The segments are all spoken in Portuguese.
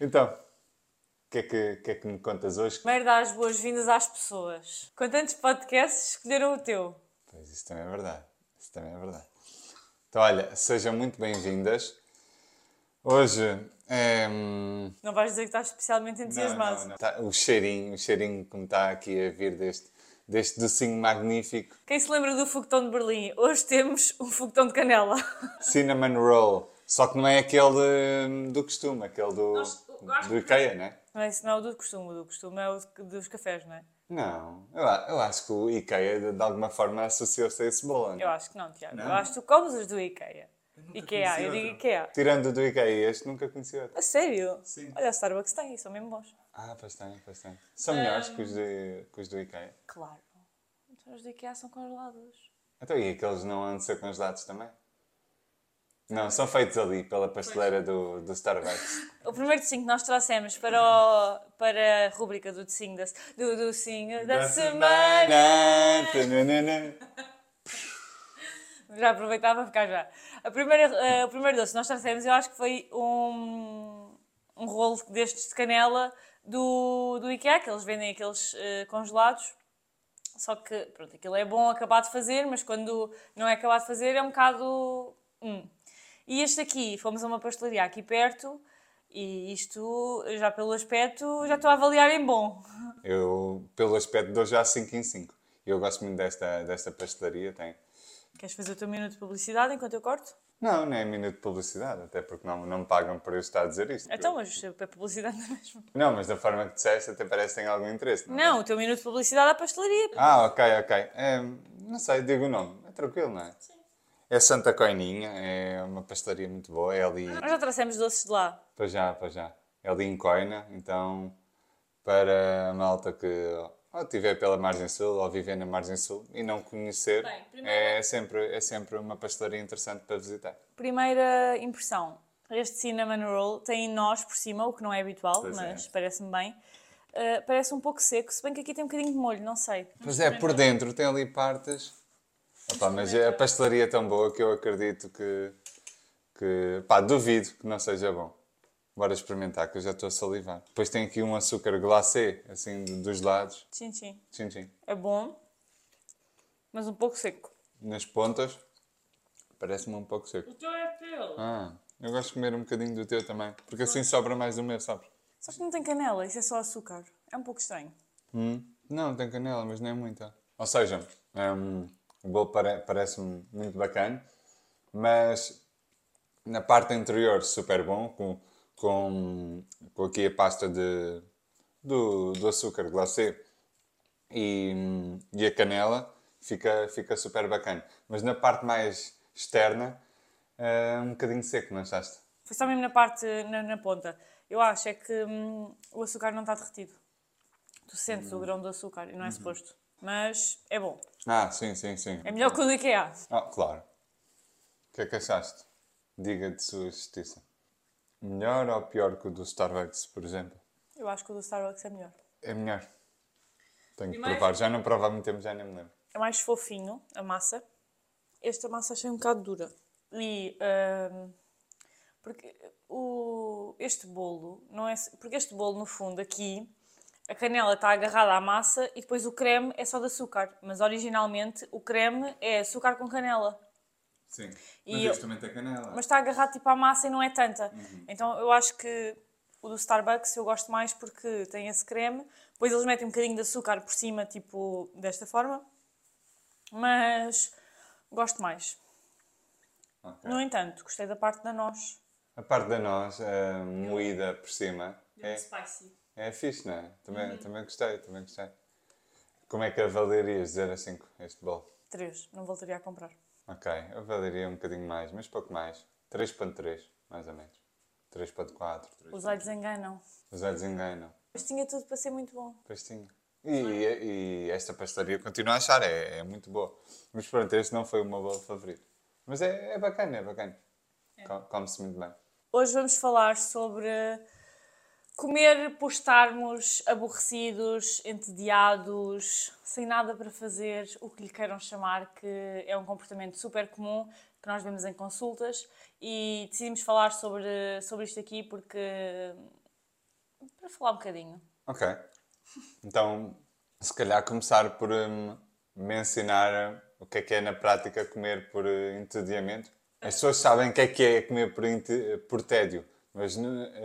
Então, o que, é que, que é que me contas hoje? Primeiro dar as boas-vindas às pessoas. Com tantos podcasts, escolheram o teu. Pois, isso também é verdade. Isso também é verdade. Então, olha, sejam muito bem-vindas. Hoje é. Não vais dizer que estás especialmente entusiasmado. não, não, não. Tá- o cheirinho, o cheirinho que me está aqui a vir deste, deste docinho magnífico. Quem se lembra do foguetão de Berlim? Hoje temos um foguetão de canela. Cinnamon Roll. Só que não é aquele do costume, aquele do, Nós- acho do Ikea, não é? Não é o do costume. O do costume é o de- dos cafés, não é? Não, eu, a- eu acho que o Ikea de, de alguma forma associou-se a esse bolo. Eu acho que não, Tiago. Eu acho que tu comes os do Ikea. Ikea, eu digo. Ikea. Tirando do Ikea, este nunca conheci outro. A sério? Sim. Olha, a Starbucks tem, são mesmo bons. Ah, pois tem, pois tem. São melhores que os, de, que os do Ikea. Claro. Então os do Ikea são congelados. Então, e aqueles não andam a ser congelados também? Não, são feitos ali pela pasteleira do, do Starbucks. O primeiro docinho que nós trouxemos para, o, para a rúbrica do docinho da, do docinho da, semana. Tananana. Já aproveitava para ficar já. A primeira, eh, o primeiro doce que nós trouxemos, eu acho que foi um, um rolo destes de canela do, do IKEA, que eles vendem aqueles eh, congelados. Só que, pronto, aquilo é bom acabar de fazer, mas quando não é acabado de fazer é um bocado. hum. E este aqui, fomos a uma pastelaria aqui perto e isto, já pelo aspecto, já estou a avaliar em bom. Eu, pelo aspecto, dou já 5 em 5. Eu gosto muito desta, desta pastelaria, tem. Queres fazer o teu minuto de publicidade enquanto eu corto? Não, não é minuto de publicidade, até porque não, não me pagam por eu estar a dizer isto. Então, mas é publicidade não é mesmo. Não, mas da forma que disseste, até parece que tem algum interesse. Não, Não, o teu minuto de publicidade é a pastelaria. Ah, ok, ok. É, não sei, digo o nome. É tranquilo, não é? Sim. É Santa Coininha, é uma pastelaria muito boa. É ali. Nós já trouxemos doces de lá. Para já, para já. É ali em Coina, então para a malta que ou estiver pela Margem Sul ou viver na Margem Sul e não conhecer, Bem, primeiro- é, sempre, é sempre uma pastelaria interessante para visitar. Primeira impressão. Este cinnamon roll tem nós por cima, o que não é habitual, Pois é. mas parece-me bem. Uh, parece um pouco seco, se bem que aqui tem um bocadinho de molho, não sei. Pois é, por dentro tem ali partes. Opa, mas a pastelaria é tão boa que eu acredito que, que pá, duvido que não seja bom. Bora experimentar, que eu já estou a salivar. Depois tem aqui um açúcar glacê, assim, dos lados. Sim, sim. Sim, sim. É bom, mas um pouco seco. Nas pontas, parece-me um pouco seco. O teu é teu. Ah, eu gosto de comer um bocadinho do teu também, porque assim sobra mais do meu, sabes? Só que não tem canela, isso é só açúcar. É um pouco estranho. Hum, Não, tem canela, mas não é muita. Ou seja, hum, o bolo pare- parece-me muito bacana, mas na parte interior super bom, com, com, com aqui a pasta de, do, do açúcar glacê e, hum, e a canela, fica, fica super bacana. Mas na parte mais externa, é um bocadinho seco, não achaste? Foi só mesmo na parte, na, na ponta. Eu acho é que hum, o açúcar não está derretido. Tu sentes o grão do açúcar e não é suposto. Mas é bom. Ah, sim, sim, sim. É melhor que o do IKEA. Ah, claro. O que é que achaste? Diga de sua justiça. Melhor ou pior que o do Starbucks, por exemplo? Eu acho que o do Starbucks é melhor. É melhor. Tenho que provar. Já não provo há muito tempo, já nem me lembro. É mais fofinho a massa. Esta massa achei um bocado dura. E. hum, porque o, este bolo não é. Porque este bolo, no fundo, aqui, a canela está agarrada à massa e depois o creme é só de açúcar. Mas originalmente o creme é açúcar com canela. Sim. E eu- também tem canela. Mas está agarrado tipo à massa e não é tanta. Então eu acho que o do Starbucks eu gosto mais porque tem esse creme. Depois eles metem um bocadinho de açúcar por cima, tipo desta forma. Mas gosto mais. Ok. No entanto, gostei da parte da noz. A parte da noz, eh, moída por cima, é, spicy. É fixe, não é? Também, também gostei, também gostei. Como é que avalarias dizer assim este bolo? 3. Não voltaria a comprar. Ok, eu avaliaria um bocadinho mais, mas pouco mais. 3.3, mais ou menos. 3.4. Os olhos enganam. Os olhos enganam. Mas tinha tudo para ser muito bom. Pois tinha. E, e esta pastelaria continuo a achar, é, é muito boa. Mas pronto, este não foi o meu bolo favorito. Mas é, é bacana, é bacana. Co- Come-se muito bem. Hoje vamos falar sobre comer por estarmos aborrecidos, entediados, sem nada para fazer, o que lhe queiram chamar, que é um comportamento super comum que nós vemos em consultas e decidimos falar sobre, sobre isto aqui porque Para falar um bocadinho. Ok. Então, se calhar começar por um, me ensinar uh, o que é que é na prática comer por uh, entediamento. As pessoas sabem o que é que é comer por, por tédio, mas uh,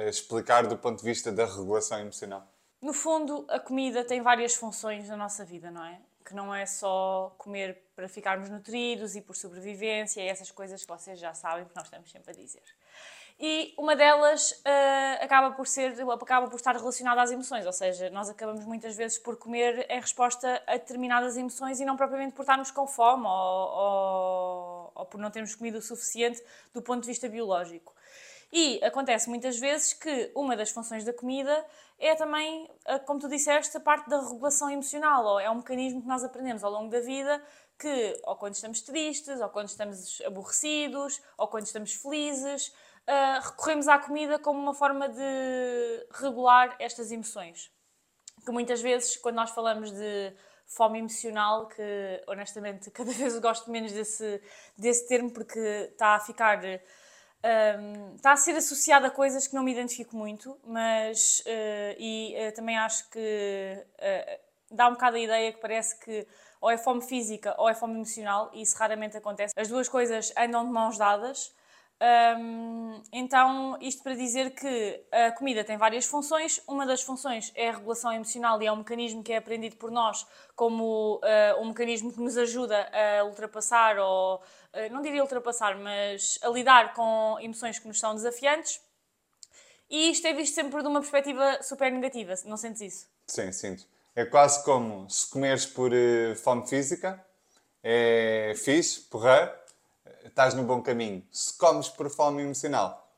explicar do ponto de vista da regulação emocional. No fundo, a comida tem várias funções na nossa vida, não é? Que não é só comer para ficarmos nutridos e por sobrevivência e essas coisas que vocês já sabem, que nós estamos sempre a dizer. E uma delas uh, acaba por ser, acaba por estar relacionada às emoções, ou seja, nós acabamos muitas vezes por comer em resposta a determinadas emoções e não propriamente por estarmos com fome ou, ou, ou por não termos comido o suficiente do ponto de vista biológico. E acontece muitas vezes que uma das funções da comida é também, eh, como tu disseste, a parte da regulação emocional, ou é um mecanismo que nós aprendemos ao longo da vida que, ou quando estamos tristes, ou quando estamos aborrecidos, ou quando estamos felizes, uh, recorremos à comida como uma forma de regular estas emoções. Que muitas vezes, quando nós falamos de fome emocional, que honestamente cada vez gosto menos desse, desse termo porque está a ficar um, está a ser associado a coisas que não me identifico muito, mas uh, e uh, também acho que uh, dá um bocado a ideia que parece que ou é fome física ou é fome emocional, e isso raramente acontece. As duas coisas andam de mãos dadas. Um, então, isto para dizer que a comida tem várias funções. Uma das funções é a regulação emocional e é um mecanismo que é aprendido por nós como uh, um mecanismo que nos ajuda a ultrapassar, ou não diria ultrapassar, mas a lidar com emoções que nos são desafiantes. E isto é visto sempre de uma perspectiva super negativa, não sentes isso? Sim, sinto. É quase como se comeres por uh, fome física, é fixe, porra, estás no bom caminho. Se comes por fome emocional,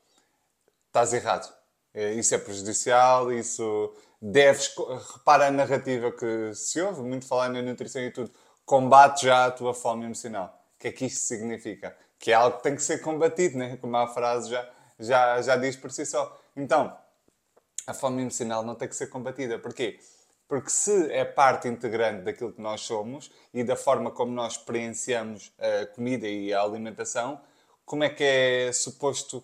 estás errado. É, isso é prejudicial, isso deves. Repara a narrativa que se ouve, muito falar na nutrição e tudo. Combate já a tua fome emocional. Que é que isto significa? Que é algo que tem que ser combatido, né? como a frase já, já, já diz por si só. Então, a fome emocional não tem que ser combatida. Porquê? Porque se é parte integrante daquilo que nós somos e da forma como nós experienciamos a comida e a alimentação, como é que é suposto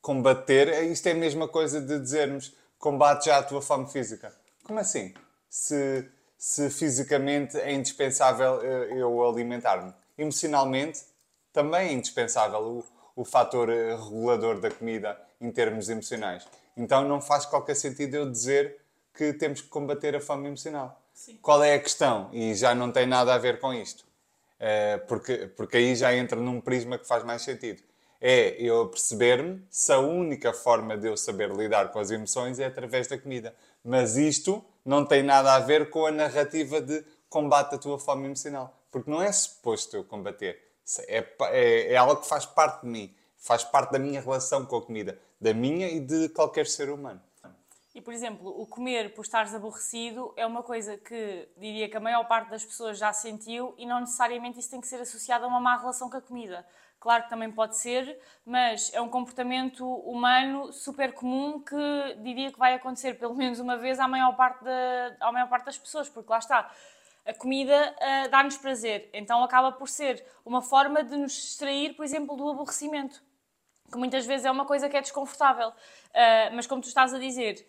combater? Isto é a mesma coisa de dizermos combate já a tua fome física. Como assim? Se, se fisicamente é indispensável eh, eu alimentar-me. Emocionalmente também é indispensável o, o fator eh, regulador da comida em termos emocionais. Então não faz qualquer sentido eu dizer que temos que combater a fome emocional. Sim. Qual é a questão? E já não tem nada a ver com isto. Uh, porque, porque aí já entra num prisma que faz mais sentido. É eu perceber-me se a única forma de eu saber lidar com as emoções é através da comida. Mas isto não tem nada a ver com a narrativa de combate a tua fome emocional. Porque não é suposto eu combater. É, é, é algo que faz parte de mim. Faz parte da minha relação com a comida. Da minha e de qualquer ser humano. E, por exemplo, o comer por estares aborrecido é uma coisa que diria que a maior parte das pessoas já sentiu e não necessariamente isso tem que ser associado a uma má relação com a comida. Claro que também pode ser, mas é um comportamento humano super comum que diria que vai acontecer pelo menos uma vez à maior parte, da, à maior parte das pessoas, porque lá está. A comida uh, dá-nos prazer, então acaba por ser uma forma de nos distrair, por exemplo, do aborrecimento, que muitas vezes é uma coisa que é desconfortável. Uh, mas como tu estás a dizer,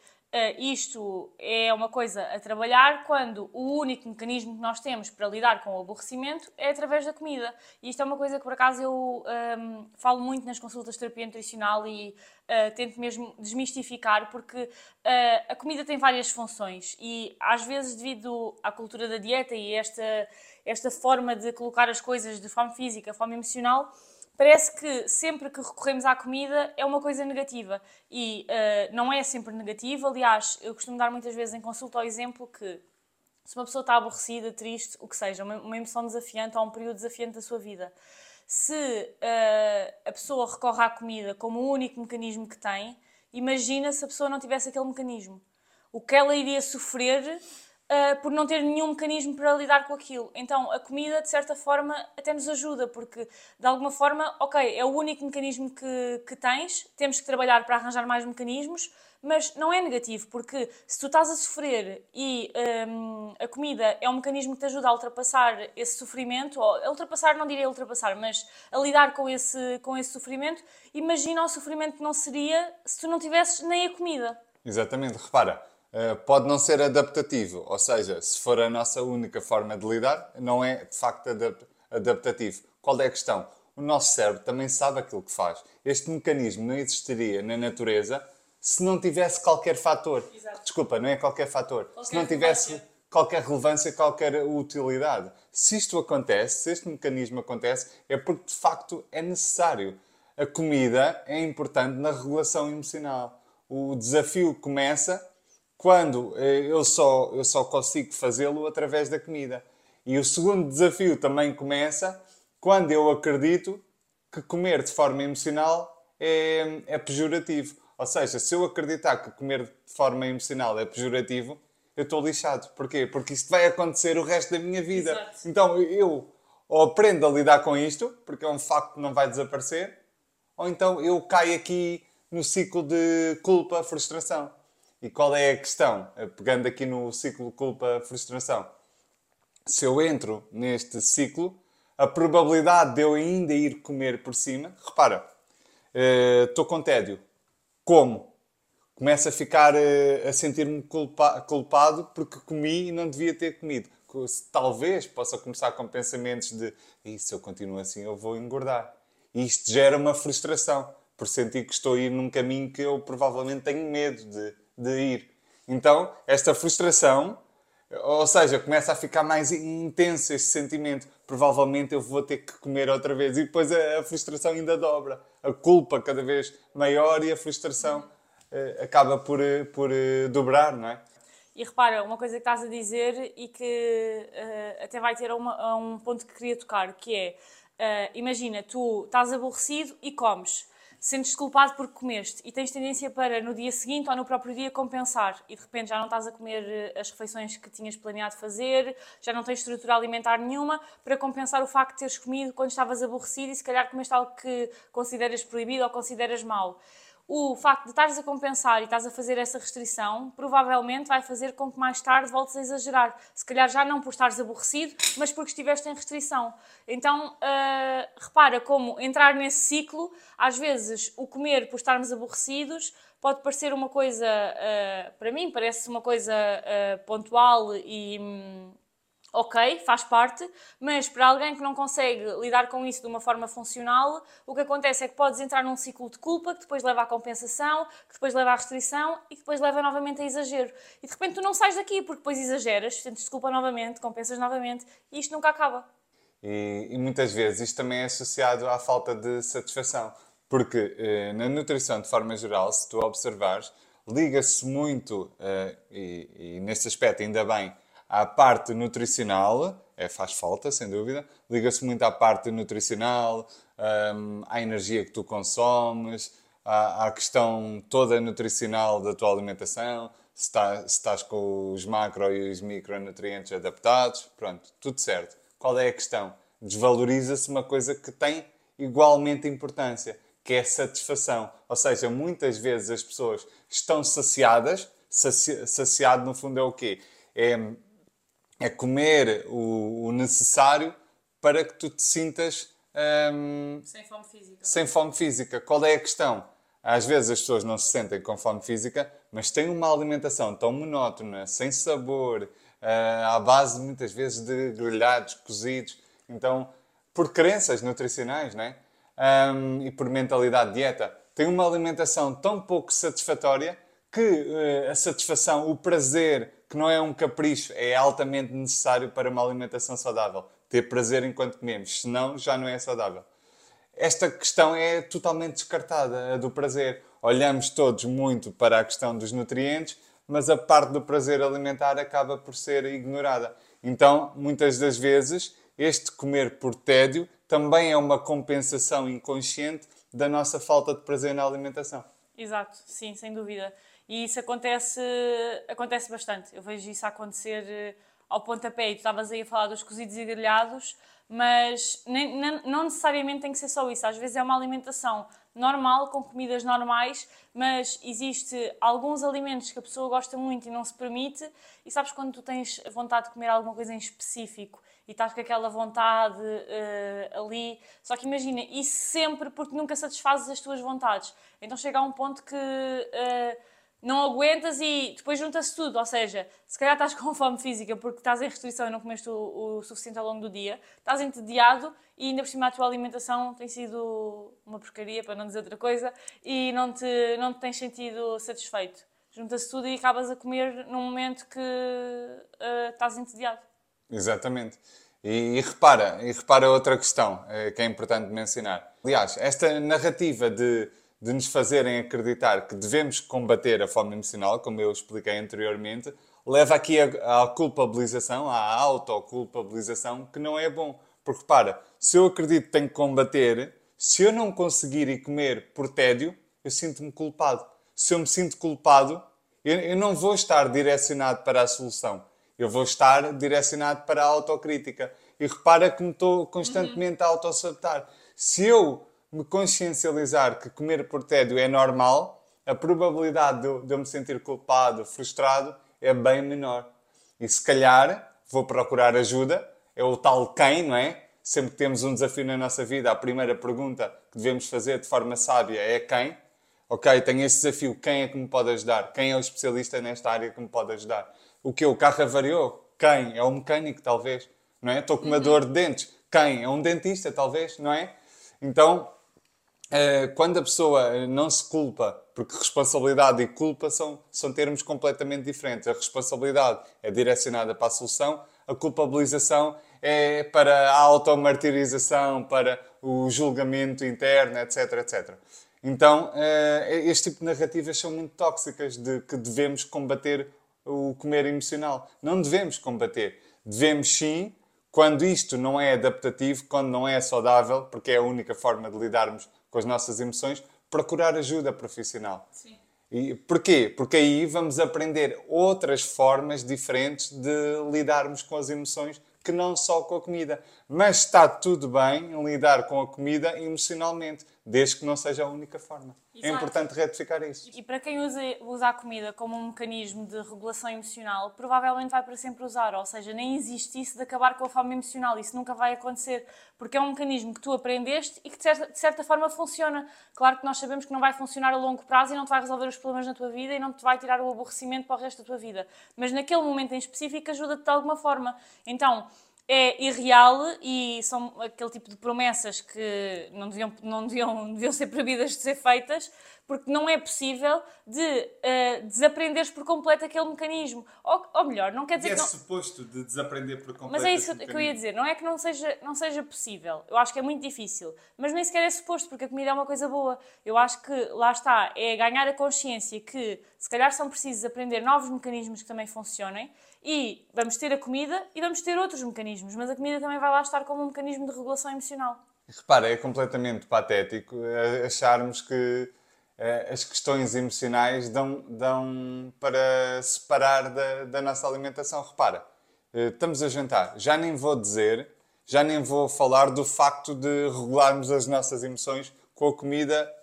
isto é uma coisa a trabalhar quando o único mecanismo que nós temos para lidar com o aborrecimento é através da comida. E isto é uma coisa que, por acaso, eu um, falo muito nas consultas de terapia nutricional e uh, tento mesmo desmistificar, porque uh, a comida tem várias funções e, às vezes, devido à cultura da dieta e esta, esta forma de colocar as coisas de fome física, fome emocional, parece que sempre que recorremos à comida é uma coisa negativa e uh, não é sempre negativa. Aliás, eu costumo dar muitas vezes em consulta ao exemplo que se uma pessoa está aborrecida, triste, o que seja, uma, uma emoção desafiante ou um período desafiante da sua vida, se uh, a pessoa recorre à comida como o único mecanismo que tem, imagina se a pessoa não tivesse aquele mecanismo. O que ela iria sofrer uh, por não ter nenhum mecanismo para lidar com aquilo. Então a comida, de certa forma, até nos ajuda, porque de alguma forma, ok, é o único mecanismo que, que tens, temos que trabalhar para arranjar mais mecanismos, mas não é negativo, porque se tu estás a sofrer e um, a comida é um mecanismo que te ajuda a ultrapassar esse sofrimento, ou a ultrapassar, não diria ultrapassar, mas a lidar com esse, com esse sofrimento, imagina o sofrimento que não seria se tu não tivesses nem a comida. Exatamente, repara, pode não ser adaptativo, ou seja, se for a nossa única forma de lidar, não é de facto adap adaptativo. Qual é a questão? O nosso cérebro também sabe aquilo que faz. Este mecanismo não existiria na natureza se não tivesse qualquer fator. Exato. Desculpa, não é qualquer fator. Qualquer se não tivesse relevância. qualquer relevância, qualquer utilidade. Se isto acontece, se este mecanismo acontece, é porque de facto é necessário. A comida é importante na regulação emocional. O desafio começa quando eh, eu só, eu só consigo fazê-lo através da comida. E o segundo desafio também começa quando eu acredito que comer de forma emocional é, é pejorativo. Ou seja, se eu acreditar que comer de forma emocional é pejorativo, eu estou lixado. Porquê? Porque isto vai acontecer o resto da minha vida. Exato. Então eu ou aprendo a lidar com isto, porque é um facto que não vai desaparecer, ou então eu caio aqui no ciclo de culpa, frustração. E qual é a questão? Eh, pegando aqui no ciclo culpa, frustração. Se eu entro neste ciclo, a probabilidade de eu ainda ir comer por cima, repara, eh, estou com tédio. Como? Começo a ficar eh, a sentir-me culpa, culpado porque comi e não devia ter comido. Talvez possa começar com pensamentos de se eu continuo assim eu vou engordar. E isto gera uma frustração por sentir que estou a ir num caminho que eu provavelmente tenho medo de, de ir. Então, esta frustração, ou seja, começa a ficar mais intenso este sentimento. Provavelmente eu vou ter que comer outra vez. E depois a, a frustração ainda dobra. A culpa cada vez maior e a frustração uh, acaba por, uh, por uh, dobrar, não é? E repara, uma coisa que estás a dizer e que até vai ter uma, um ponto que queria tocar, que é, imagina, tu estás aborrecido e comes sentes culpado porque comeste e tens tendência para no dia seguinte ou no próprio dia compensar e de repente já não estás a comer eh, as refeições que tinhas planeado fazer, já não tens estrutura alimentar nenhuma para compensar o facto de teres comido quando estavas aborrecido e se calhar comeste algo que consideras proibido ou consideras mau o facto de estares a compensar e estás a fazer essa restrição provavelmente vai fazer com que mais tarde voltes a exagerar. Se calhar já não por estares aborrecido, mas porque estiveste em restrição. Então, uh, repara como entrar nesse ciclo, às vezes o comer por estarmos aborrecidos pode parecer uma coisa, uh, para mim, parece uma coisa uh, pontual e. Um, ok, faz parte, mas para alguém que não consegue lidar com isso de uma forma funcional, o que acontece é que podes entrar num ciclo de culpa que depois leva à compensação, que depois leva à restrição e que depois leva novamente a exagero. E de repente tu não sais daqui porque depois exageras, sentes culpa novamente, compensas novamente e isto nunca acaba. E, e muitas vezes isto também é associado à falta de satisfação, porque eh, na nutrição, de forma geral, se tu observares, liga-se muito, eh, e, e neste aspecto ainda bem, à parte nutricional, é, faz falta, sem dúvida, liga-se muito à parte nutricional, um, à energia que tu consomes, à, à, questão toda nutricional da tua alimentação, se, se estás com os macro e os micronutrientes adaptados, pronto, tudo certo. Qual é a questão? Desvaloriza-se uma coisa que tem igualmente importância, que é a satisfação. Ou seja, muitas vezes as pessoas estão saciadas, saci, saciado no fundo é o quê? É é comer o, o necessário para que tu te sintas um, sem fome física. Sem fome física. Qual é a questão? Às vezes as pessoas não se sentem com fome física, mas têm uma alimentação tão monótona, sem sabor, uh, à base muitas vezes de grelhados, cozidos. Então, por crenças nutricionais, né? Um, e por mentalidade de dieta, têm uma alimentação tão pouco satisfatória que uh, a satisfação, o prazer, que não é um capricho, é altamente necessário para uma alimentação saudável. Ter prazer enquanto comemos, senão já não é saudável. Esta questão é totalmente descartada, a do prazer. Olhamos todos muito para a questão dos nutrientes, mas a parte do prazer alimentar acaba por ser ignorada. Então, muitas das vezes, este comer por tédio também é uma compensação inconsciente da nossa falta de prazer na alimentação. Exato, sim, sem dúvida. E isso acontece, acontece bastante. Eu vejo isso acontecer eh, ao pontapé. E tu estavas aí a falar dos cozidos e grelhados, mas nem, nem, não necessariamente tem que ser só isso. Às vezes é uma alimentação normal, com comidas normais, mas existe alguns alimentos que a pessoa gosta muito e não se permite. E sabes quando tu tens vontade de comer alguma coisa em específico e estás com aquela vontade uh, ali. Só que imagina, isso sempre porque nunca satisfazes as tuas vontades. Então chega a um ponto que. Uh, não aguentas e depois junta-se tudo. Ou seja, se calhar estás com fome física porque estás em restrição e não comeste o, o suficiente ao longo do dia, estás entediado e ainda por cima a tua alimentação tem sido uma porcaria, para não dizer outra coisa, e não te, não te tens sentido satisfeito. Junta-se tudo e acabas a comer num momento que uh, estás entediado. Exatamente. E, e, repara, e repara outra questão uh, que é importante mencionar. Aliás, esta narrativa de, de nos fazerem acreditar que devemos combater a fome emocional, como eu expliquei anteriormente, leva aqui à culpabilização, à autoculpabilização, que não é bom. Porque repara, se eu acredito que tenho que combater, se eu não conseguir ir comer por tédio, eu sinto-me culpado. Se eu me sinto culpado, eu, eu não vou estar direcionado para a solução. Eu vou estar direcionado para a autocrítica. E repara que me estou constantemente a autossabotar. Se eu me consciencializar que comer por tédio é normal, a probabilidade de eu, de eu me sentir culpado, frustrado, é bem menor. E se calhar vou procurar ajuda, é o tal quem, não é? sempre que temos um desafio na nossa vida, a primeira pergunta que devemos fazer de forma sábia é quem? Ok, tenho esse desafio, quem é que me pode ajudar? Quem é o especialista nesta área que me pode ajudar? O que? O carro avariou? Quem? É um mecânico, talvez. Não é? Estou com uma dor de dentes. Quem? É um dentista, talvez, não é? Então, quando a pessoa não se culpa, porque responsabilidade e culpa são, são termos completamente diferentes. A responsabilidade é direcionada para a solução, a culpabilização é para a automartirização, para o julgamento interno, etc, etc. Então, eh, este tipo de narrativas são muito tóxicas de que devemos combater o comer emocional. Não devemos combater. Devemos sim, quando isto não é adaptativo, quando não é saudável, porque é a única forma de lidarmos com as nossas emoções, procurar ajuda profissional. Sim. E porquê? Porque aí vamos aprender outras formas diferentes de lidarmos com as emoções que não só com a comida. Mas está tudo bem em lidar com a comida emocionalmente, desde que não seja a única forma. É Exato. É importante retificar isso. E para quem usa, usa a comida como um mecanismo de regulação emocional, provavelmente vai para sempre usar. Ou seja, nem existe isso de acabar com a fome emocional. Isso nunca vai acontecer. Porque é um mecanismo que tu aprendeste e que de certa, de certa forma funciona. Claro que nós sabemos que não vai funcionar a longo prazo e não te vai resolver os problemas na tua vida e não te vai tirar o aborrecimento para o resto da tua vida. Mas naquele momento em específico ajuda-te de alguma forma. Então, é irreal e são aquele tipo de promessas que não deviam, não deviam, deviam ser proibidas de ser feitas, porque não é possível de uh, desaprenderes por completo aquele mecanismo. Ou, ou melhor, não quer dizer e é que. É não... suposto de desaprender por completo. Mas é isso que eu ia dizer, não é que não seja, não seja possível. Eu acho que é muito difícil, mas nem sequer é suposto, porque a comida é uma coisa boa. Eu acho que lá está, é ganhar a consciência que se calhar são precisos aprender novos mecanismos que também funcionem e vamos ter a comida e vamos ter outros mecanismos, mas a comida também vai lá estar como um mecanismo de regulação emocional. Repara, é completamente patético eh, acharmos que as questões emocionais dão, dão para separar da, da nossa alimentação. Repara, eh, estamos a jantar, já nem vou dizer, já nem vou falar do facto de regularmos as nossas emoções com a comida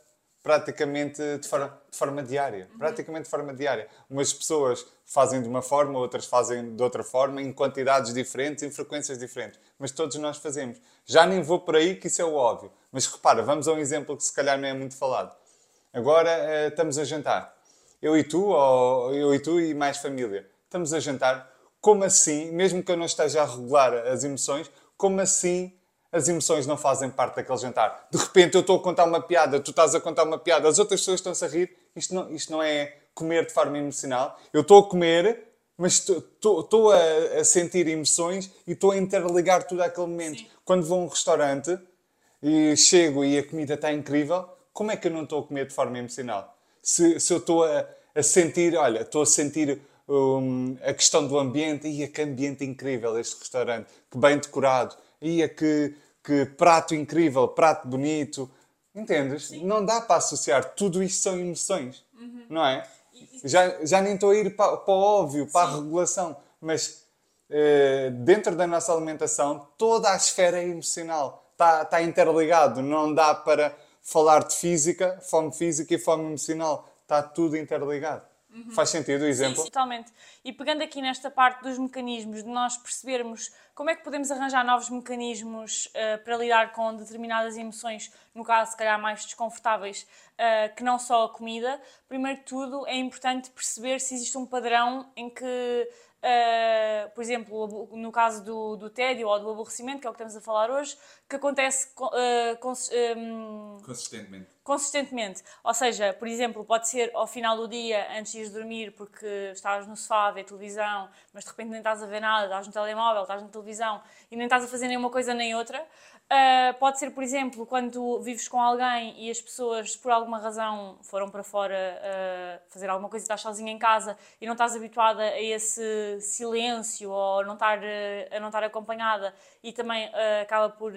praticamente de forma, de forma diária. Uhum. Praticamente de forma diária. Umas pessoas fazem de uma forma, outras fazem de outra forma, em quantidades diferentes, em frequências diferentes. Mas todos nós fazemos. Já nem vou por aí, que isso é o óbvio. Mas repara, vamos a um exemplo que se calhar não é muito falado. Agora eh, estamos a jantar. Eu e tu, ou eu e tu e mais família. Estamos a jantar. Como assim, mesmo que eu não esteja a regular as emoções, como assim as emoções não fazem parte daquele jantar. De repente eu estou a contar uma piada, tu estás a contar uma piada, as outras pessoas estão-se a rir. Isto não, isto não é comer de forma emocional. Eu estou a comer, mas estou a, a, sentir emoções e estou a interligar tudo àquele momento. Sim. Quando vou a um restaurante e chego e a comida está incrível, como é que eu não estou a comer de forma emocional? Se, se eu estou a, a sentir, olha, estou a sentir um, a questão do ambiente, e que ambiente incrível este restaurante, que bem decorado, e que que prato incrível, prato bonito. Entendes? Sim. Não dá para associar. Tudo isto são emoções, uhum. não é? Já, já nem estou a ir para, para o óbvio, para Sim. a regulação, mas eh, dentro da nossa alimentação, toda a esfera é emocional. Está, está interligado. Não dá para falar de física, fome física e fome emocional. Está tudo interligado. Faz sentido o exemplo? Sim, totalmente. E pegando aqui nesta parte dos mecanismos, de nós percebermos como é que podemos arranjar novos mecanismos uh, para lidar com determinadas emoções, no caso, se calhar, mais desconfortáveis, uh, que não só a comida, primeiro de tudo é importante perceber se existe um padrão em que Uh, por exemplo, no caso do, do tédio ou do aborrecimento, que é o que estamos a falar hoje, que acontece uh, cons um, consistentemente. consistentemente. Ou seja, por exemplo, pode ser ao final do dia, antes de ir dormir, porque estás no sofá a ver televisão, mas de repente nem estás a ver nada, estás no telemóvel, estás na televisão e nem estás a fazer nenhuma coisa nem outra. Uh, pode ser, por exemplo, quando vives com alguém e as pessoas, por alguma razão, foram para fora uh, fazer alguma coisa e estás sozinha em casa e não estás habituada a esse silêncio ou não estar, uh, a não estar acompanhada e também acaba por,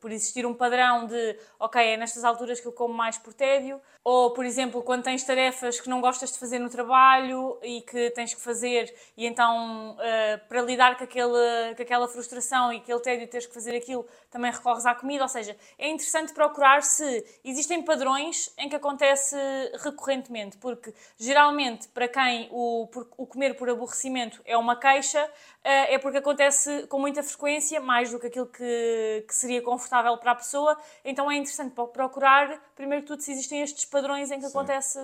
por existir um padrão de, ok, é nestas alturas que eu como mais por tédio. Ou, por exemplo, quando tens tarefas que não gostas de fazer no trabalho e que tens que fazer e então, para lidar com, aquele, com aquela frustração e aquele tédio de teres que fazer aquilo, também recorres à comida, ou seja, é interessante procurar se existem padrões em que acontece recorrentemente, porque geralmente para quem o, o comer por aborrecimento é uma queixa, é porque acontece com muita frequência, mais do que aquilo que, que seria confortável para a pessoa, então é interessante procurar, primeiro de tudo, se existem estes padrões em que Sim. acontece...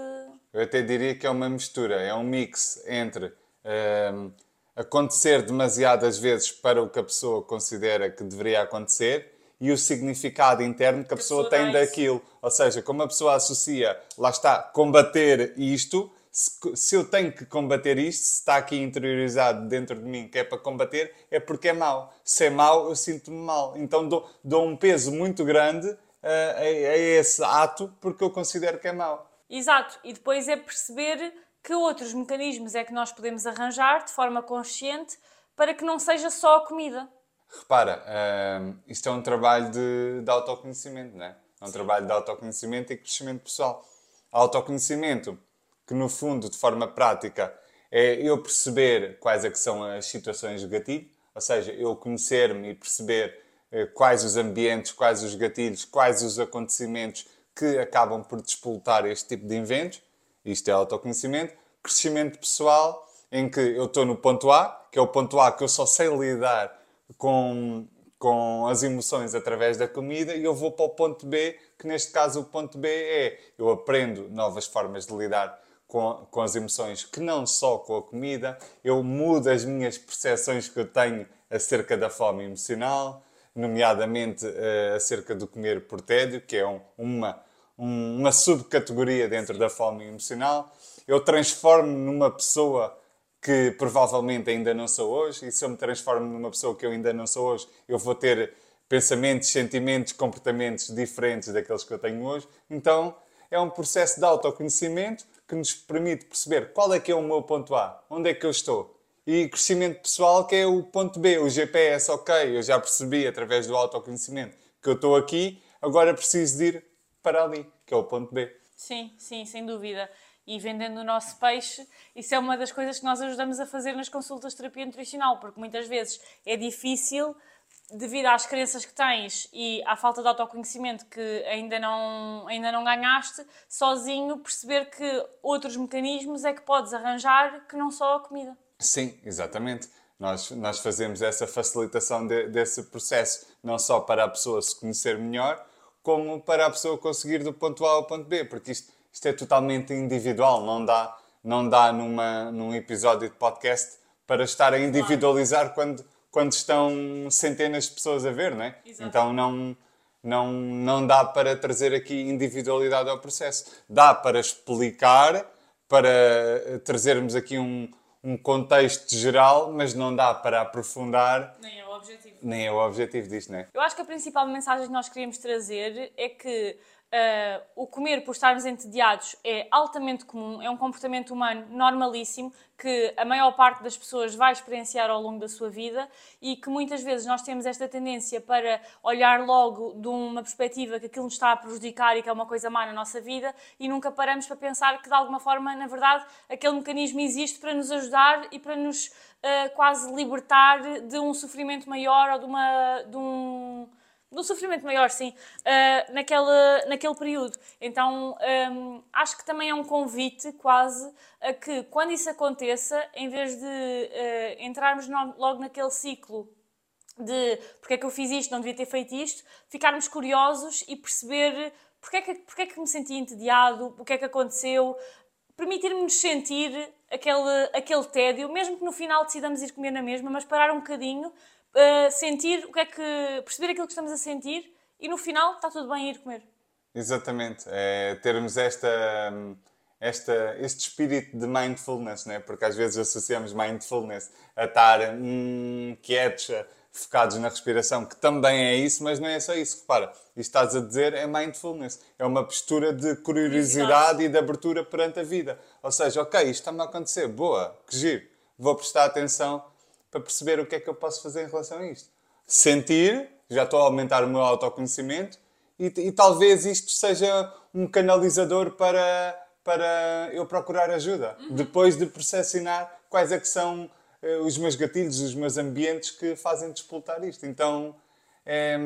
Eu até diria que é uma mistura, é um mix entre... Ehm, acontecer demasiadas vezes para o que a pessoa considera que deveria acontecer e o significado interno que a pessoa, pessoa tem daquilo. Ou seja, como a pessoa associa, lá está, combater isto, se, se, eu tenho que combater isto, se está aqui interiorizado dentro de mim que é para combater, é porque é mau. Se é mau, eu sinto-me mal. Então dou, dou, um peso muito grande uh, a, a esse ato porque eu considero que é mau. Exato. E depois é perceber que outros mecanismos é que nós podemos arranjar de forma consciente para que não seja só a comida. Repara, uh, isto é um trabalho de, de autoconhecimento, não é? É um Sim. trabalho de autoconhecimento e crescimento pessoal. Autoconhecimento, que no fundo, de forma prática, é eu perceber quais é que são as situações de gatilho, ou seja, eu conhecer-me e perceber eh, quais os ambientes, quais os gatilhos, quais os acontecimentos que acabam por despoltar este tipo de eventos isto é autoconhecimento. Crescimento pessoal, em que eu estou no ponto A, que é o ponto A que eu só sei lidar com, com as emoções através da comida, e eu vou para o ponto B, que neste caso o ponto B é eu aprendo novas formas de lidar com, com as emoções, que não só com a comida, eu mudo as minhas percepções que eu tenho acerca da fome emocional, nomeadamente uh, acerca do comer por tédio, que é um, uma uma subcategoria dentro da fome emocional. Eu transformo-me numa pessoa que provavelmente ainda não sou hoje, e se eu me transformo numa pessoa que eu ainda não sou hoje, eu vou ter pensamentos, sentimentos, comportamentos diferentes daqueles que eu tenho hoje. Então, é um processo de autoconhecimento que nos permite perceber qual é que é o meu ponto A, onde é que eu estou. E crescimento pessoal, que é o ponto B, o GPS, ok, eu já percebi através do autoconhecimento que eu estou aqui, agora preciso de ir para ali, que é o ponto B. Sim, sim, sem dúvida. E vendendo o nosso peixe, isso é uma das coisas que nós ajudamos a fazer nas consultas de terapia nutricional, porque muitas vezes é difícil, devido às crenças que tens e à falta de autoconhecimento que ainda não, ainda não ganhaste, sozinho perceber que outros mecanismos é que podes arranjar que não só a comida. Sim, exatamente. Nós, nós fazemos essa facilitação de, desse processo, não só para a pessoa se conhecer melhor, como para a pessoa conseguir do ponto A ao ponto B, porque isto, isto é totalmente individual, não dá, não dá numa, num episódio de podcast para estar a individualizar quando, quando estão centenas de pessoas a ver, não é? Exato. Então não, não, não dá para trazer aqui individualidade ao processo. Dá para explicar, para trazermos aqui um, um contexto geral, mas não dá para aprofundar. Nem é o objetivo. Nem é o objetivo disto, não é? Eu acho que a principal mensagem que nós queríamos trazer é que Uh, o comer por estarmos entediados é altamente comum, é um comportamento humano normalíssimo que a maior parte das pessoas vai experienciar ao longo da sua vida e que muitas vezes nós temos esta tendência para olhar logo de uma perspectiva que aquilo nos está a prejudicar e que é uma coisa má na nossa vida e nunca paramos para pensar que de alguma forma, na verdade, aquele mecanismo existe para nos ajudar e para nos uh, quase libertar de um sofrimento maior ou de, uma, de um no sofrimento maior, sim, uh, naquela, naquele período. Então, um, acho que também é um convite quase a que, quando isso aconteça, em vez de uh, entrarmos no, logo naquele ciclo de porque é que eu fiz isto, não devia ter feito isto, ficarmos curiosos e perceber porque é que, porque é que me senti entediado, o que é que aconteceu, permitir-nos sentir aquele, aquele tédio, mesmo que no final decidamos ir comer na mesma, mas parar um bocadinho uh, sentir o que é que. perceber aquilo que estamos a sentir e no final está tudo bem ir comer. Exatamente. É termos esta, esta, este espírito de mindfulness, né? porque às vezes associamos mindfulness a estar hum, quietos, focados na respiração, que também é isso, mas não é só isso. Repara, isto estás a dizer é mindfulness. É uma postura de curiosidade e de abertura perante a vida. Ou seja, ok, isto está-me a acontecer, boa, que giro. Vou prestar atenção para perceber o que é que eu posso fazer em relação a isto. Sentir, já estou a aumentar o meu autoconhecimento e, e talvez isto seja um canalizador para, para eu procurar ajuda. Uhum. Depois de percepcionar quais é que são uh, os meus gatilhos, os meus ambientes que fazem despoltar isto. Então, é,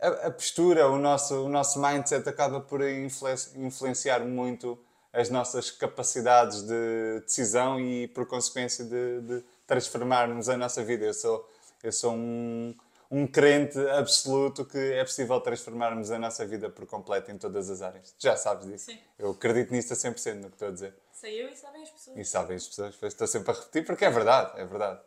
a, a, postura, o nosso, o nosso mindset acaba por influenciar muito as nossas capacidades de decisão e, por consequência, de, de transformarmos a nossa vida. Eu sou, eu sou um, um crente absoluto que é possível transformarmos a nossa vida por completo em todas as áreas. Já sabes disso. Sim. Eu acredito nisso a 100% no que estou a dizer. Sei eu e sabem as pessoas. E sabem as pessoas. Estou sempre a repetir porque é verdade, é verdade.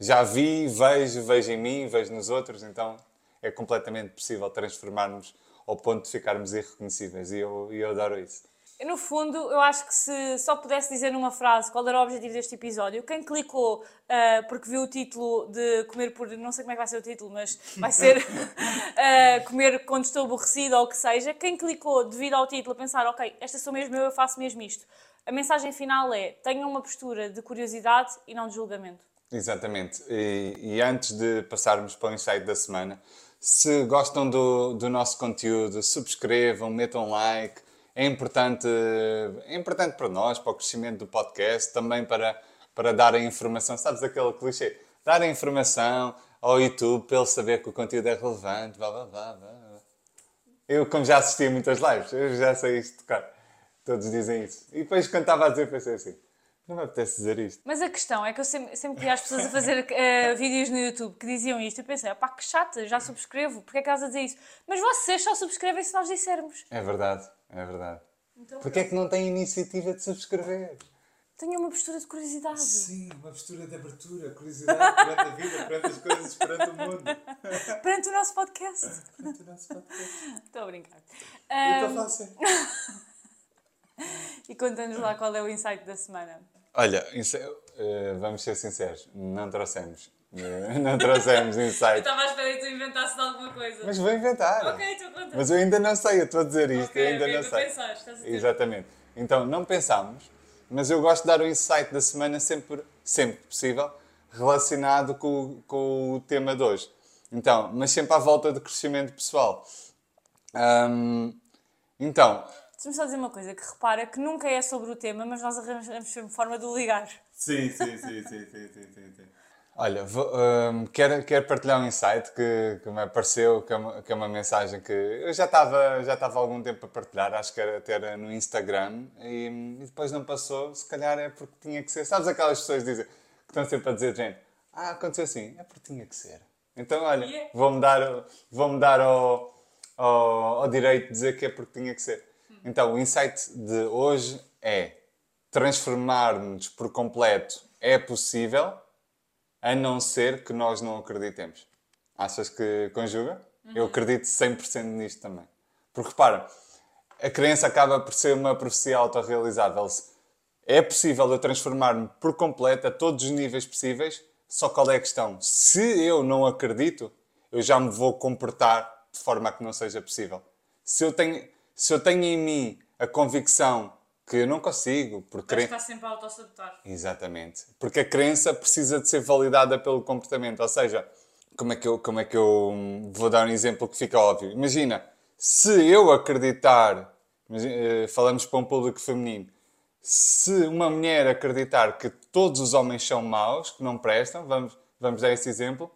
Já vi, vejo, vejo em mim, vejo nos outros, então é completamente possível transformarmos ao ponto de ficarmos irreconhecíveis e eu, eu adoro isso. No fundo, eu acho que se só pudesse dizer numa frase qual era o objetivo deste episódio, quem clicou uh, porque viu o título de comer por. não sei como é que vai ser o título, mas vai ser uh, comer quando estou aborrecido ou o que seja, quem clicou devido ao título a pensar, ok, esta sou mesmo eu, eu faço mesmo isto. A mensagem final é: tenham uma postura de curiosidade e não de julgamento. Exatamente. E, e antes de passarmos para o insight da semana, se gostam do, do nosso conteúdo, subscrevam, metam like é importante, é importante para nós, para o crescimento do podcast, também para, para dar a informação. Sabes aquele clichê? Dar a informação ao YouTube para ele saber que o conteúdo é relevante, blá blá blá. blá. Eu, como já assisti a muitas lives, eu já sei isto tocar. Todos dizem isso. E depois, quando estava a dizer, pensei assim: não me apetece dizer isto. Mas a questão é que eu sempre, sempre via as pessoas a fazer uh, vídeos no YouTube que diziam isto e pensei, pá, que chata, já subscrevo, porque é que estás a dizer isso? Mas vocês só subscrevem se nós dissermos. É verdade, é verdade. Então, Porquê é que não tem iniciativa de subscrever? Tenha uma postura de curiosidade. Sim, uma postura de abertura, curiosidade perante a vida, perante as coisas, perante o mundo. perante o nosso podcast. Perante o nosso podcast. Estou a brincar. Um... Estou fácil. e conta-nos lá qual é o insight da semana. Olha, uh, vamos ser sinceros, não trouxemos. Não trouxemos insight. eu estava à espera que tu inventasse alguma coisa. Mas vou inventar. Ok, estou contando. Mas eu ainda não sei, eu estou a dizer isto, okay, eu ainda okay, não sei. Pensaste, estás a Exatamente. Então, não pensámos, mas eu gosto de dar o insight da semana sempre, sempre possível, relacionado com, com o tema de hoje. Então, mas sempre à volta do crescimento pessoal. Um, então, Deixa-me só dizer uma coisa, que repara que nunca é sobre o tema, mas nós arranjamos sempre forma de o ligar. Sim, sim, sim, sim, sim, sim, sim, sim. Olha, vou, um, quero, quero partilhar um insight que, que me apareceu, que é, uma, que é uma mensagem que eu já estava já estava há algum tempo a partilhar, acho que era até no Instagram, e, e, depois não passou, se calhar é porque tinha que ser. Sabes aquelas pessoas que, dizem, que estão sempre a dizer, gente, ah, aconteceu assim, é porque tinha que ser. Então, olha, yeah. vou-me dar, vou dar ao, ao, ao direito de dizer que é porque tinha que ser. Então, o insight de hoje é transformar-nos por completo é possível, a não ser que nós não acreditemos. Achas que conjuga? Uhum. Eu acredito 100% nisto também. Porque repara, a crença acaba por ser uma profecia autorrealizável. É possível eu transformar-me por completo a todos os níveis possíveis, só qual é a questão? Se eu não acredito, eu já me vou comportar de forma a que não seja possível. Se eu tenho, se eu tenho em mim a convicção que eu não consigo, porque cre... está sempre a autossabotar. Exatamente. Porque a crença precisa de ser validada pelo comportamento. Ou seja, como é que eu, como é que eu vou dar um exemplo que fica óbvio? Imagina, se eu acreditar, eh, falamos para um público feminino, se uma mulher acreditar que todos os homens são maus, que não prestam, vamos, vamos dar esse exemplo,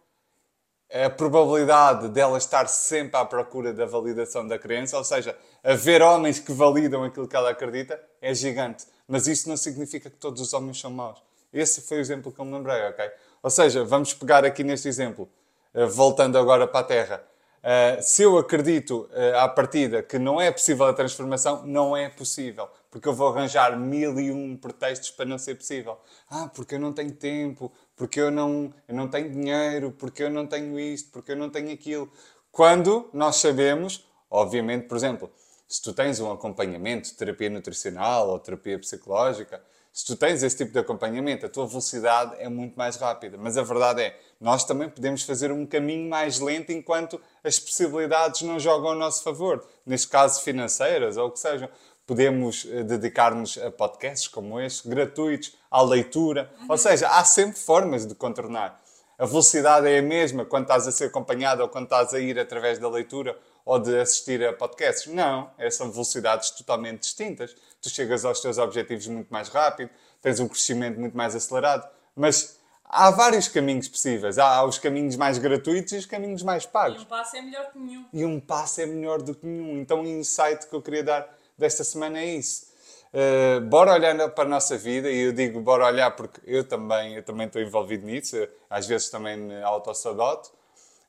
a probabilidade dela estar sempre à procura da validação da crença, ou seja, haver homens que validam aquilo que ela acredita, é gigante. Mas isso não significa que todos os homens são maus. Esse foi o exemplo que eu me lembrei, ok? Ou seja, vamos pegar aqui neste exemplo, eh, voltando agora para a Terra. Uh, se eu acredito uh, à partida que não é possível a transformação, não é possível. Porque eu vou arranjar mil e um pretextos para não ser possível. Ah, porque eu não tenho tempo, porque eu não, eu não tenho dinheiro, porque eu não tenho isto, porque eu não tenho aquilo. Quando nós sabemos, obviamente, por exemplo, se tu tens um acompanhamento, terapia nutricional ou terapia psicológica, se tu tens esse tipo de acompanhamento, a tua velocidade é muito mais rápida. Mas a verdade é, nós também podemos fazer um caminho mais lento enquanto as possibilidades não jogam a nosso favor. Neste caso, financeiras ou o que sejam. Podemos eh, dedicar-nos a podcasts como este, gratuitos, à leitura. Uhum. Ou seja, há sempre formas de contornar. A velocidade é a mesma quando estás a ser acompanhado ou quando estás a ir através da leitura ou de assistir a podcasts. Não, são velocidades totalmente distintas. Tu chegas aos teus objetivos muito mais rápido, tens um crescimento muito mais acelerado, mas há vários caminhos possíveis. Há os caminhos mais gratuitos e os caminhos mais pagos. E um passo é melhor que nenhum. E um passo é melhor do que nenhum. Então o insight que eu queria dar desta semana é isso. Uh, bora olhar para a nossa vida, e eu digo bora olhar porque eu também, eu também estou envolvido nisso, às vezes também me autossaboto.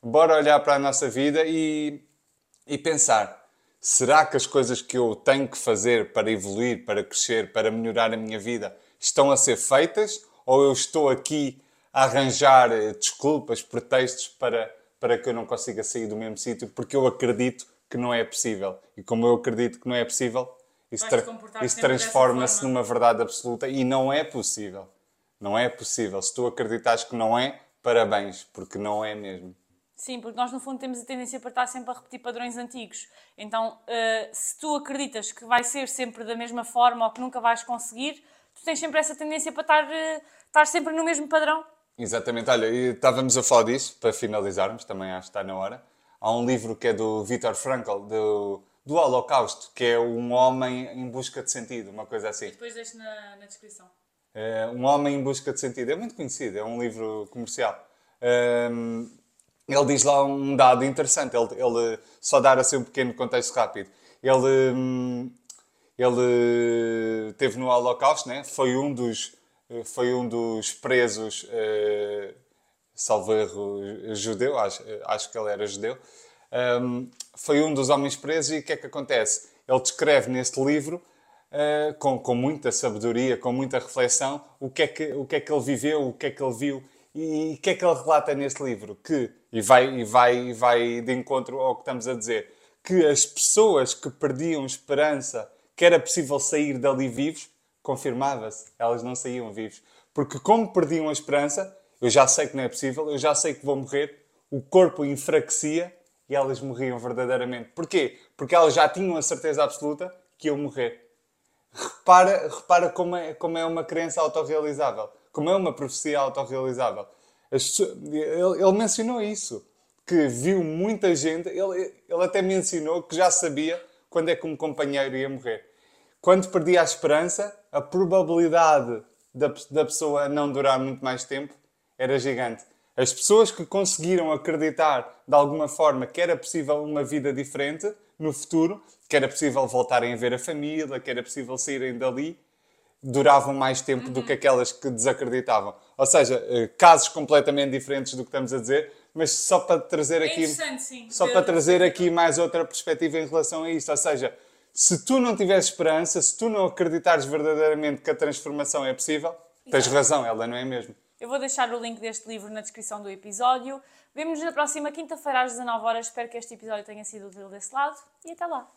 Bora olhar para a nossa vida e e pensar: será que as coisas que eu tenho que fazer para evoluir, para crescer, para melhorar a minha vida estão a ser feitas? Ou eu estou aqui a arranjar eh, desculpas, pretextos para, para que eu não consiga sair do mesmo sítio porque eu acredito que não é possível? E como eu acredito que não é possível, isso, tra isso transforma-se numa verdade absoluta e não é possível. Não é possível. Se tu acreditas que não é, parabéns, porque não é mesmo. Sim, porque nós no fundo temos a tendência para estar sempre a repetir padrões antigos. Então, uh, se tu acreditas que vai ser sempre da mesma forma ou que nunca vais conseguir, tu tens sempre essa tendência para estar, uh, estar sempre no mesmo padrão. Exatamente. Olha, estávamos a falar disso, para finalizarmos, também acho que está na hora. Há um livro que é do Viktor Frankl, do, do Holocausto, que é um homem em busca de sentido, uma coisa assim. E depois deixo na, na descrição. É, um homem em busca de sentido. É muito conhecido, é um livro comercial. Um, ele diz lá um dado interessante, ele, ele só dar assim um pequeno contexto rápido. Ele, hum, ele teve no Holocausto, né? foi, um dos, foi um dos presos, uh, salvo erro, judeu, acho, acho que ele era judeu. Um, foi um dos homens presos e o que é que acontece? Ele descreve neste livro, uh, com, com muita sabedoria, com muita reflexão, o que, é que, o que é que ele viveu, o que é que ele viu e o que é que ele relata neste livro? Que, e vai, e vai, e vai de encontro ao que estamos a dizer, que as pessoas que perdiam esperança que era possível sair dali vivos, confirmava-se, elas não saíam vivos. Porque como perdiam a esperança, eu já sei que não é possível, eu já sei que vou morrer, o corpo enfraquecia e elas morriam verdadeiramente. Porquê? Porque elas já tinham a certeza absoluta que iam morrer. Repara, repara como, é, como é uma crença autorrealizável como é uma profecia autorrealizável. Ele, ele mencionou isso, que viu muita gente, ele, ele até mencionou que já sabia quando é que um companheiro ia morrer. Quando perdia a esperança, a probabilidade da, da pessoa não durar muito mais tempo era gigante. As pessoas que conseguiram acreditar de alguma forma que era possível uma vida diferente no futuro, que era possível voltarem a ver a família, que era possível saírem dali, duravam mais tempo uhum. do que aquelas que desacreditavam. Ou seja, eh, casos completamente diferentes do que estamos a dizer, mas só para trazer é aqui sim. só para trazer aqui mais outra perspectiva em relação a isto, ou seja, se tu não tiveres esperança, se tu não acreditares verdadeiramente que a transformação é possível, tens razão, ela não é mesmo. Eu vou deixar o link deste livro na descrição do episódio. Vemo-nos na próxima quinta-feira às 19 horas. Espero que este episódio tenha sido útil desse lado e até lá.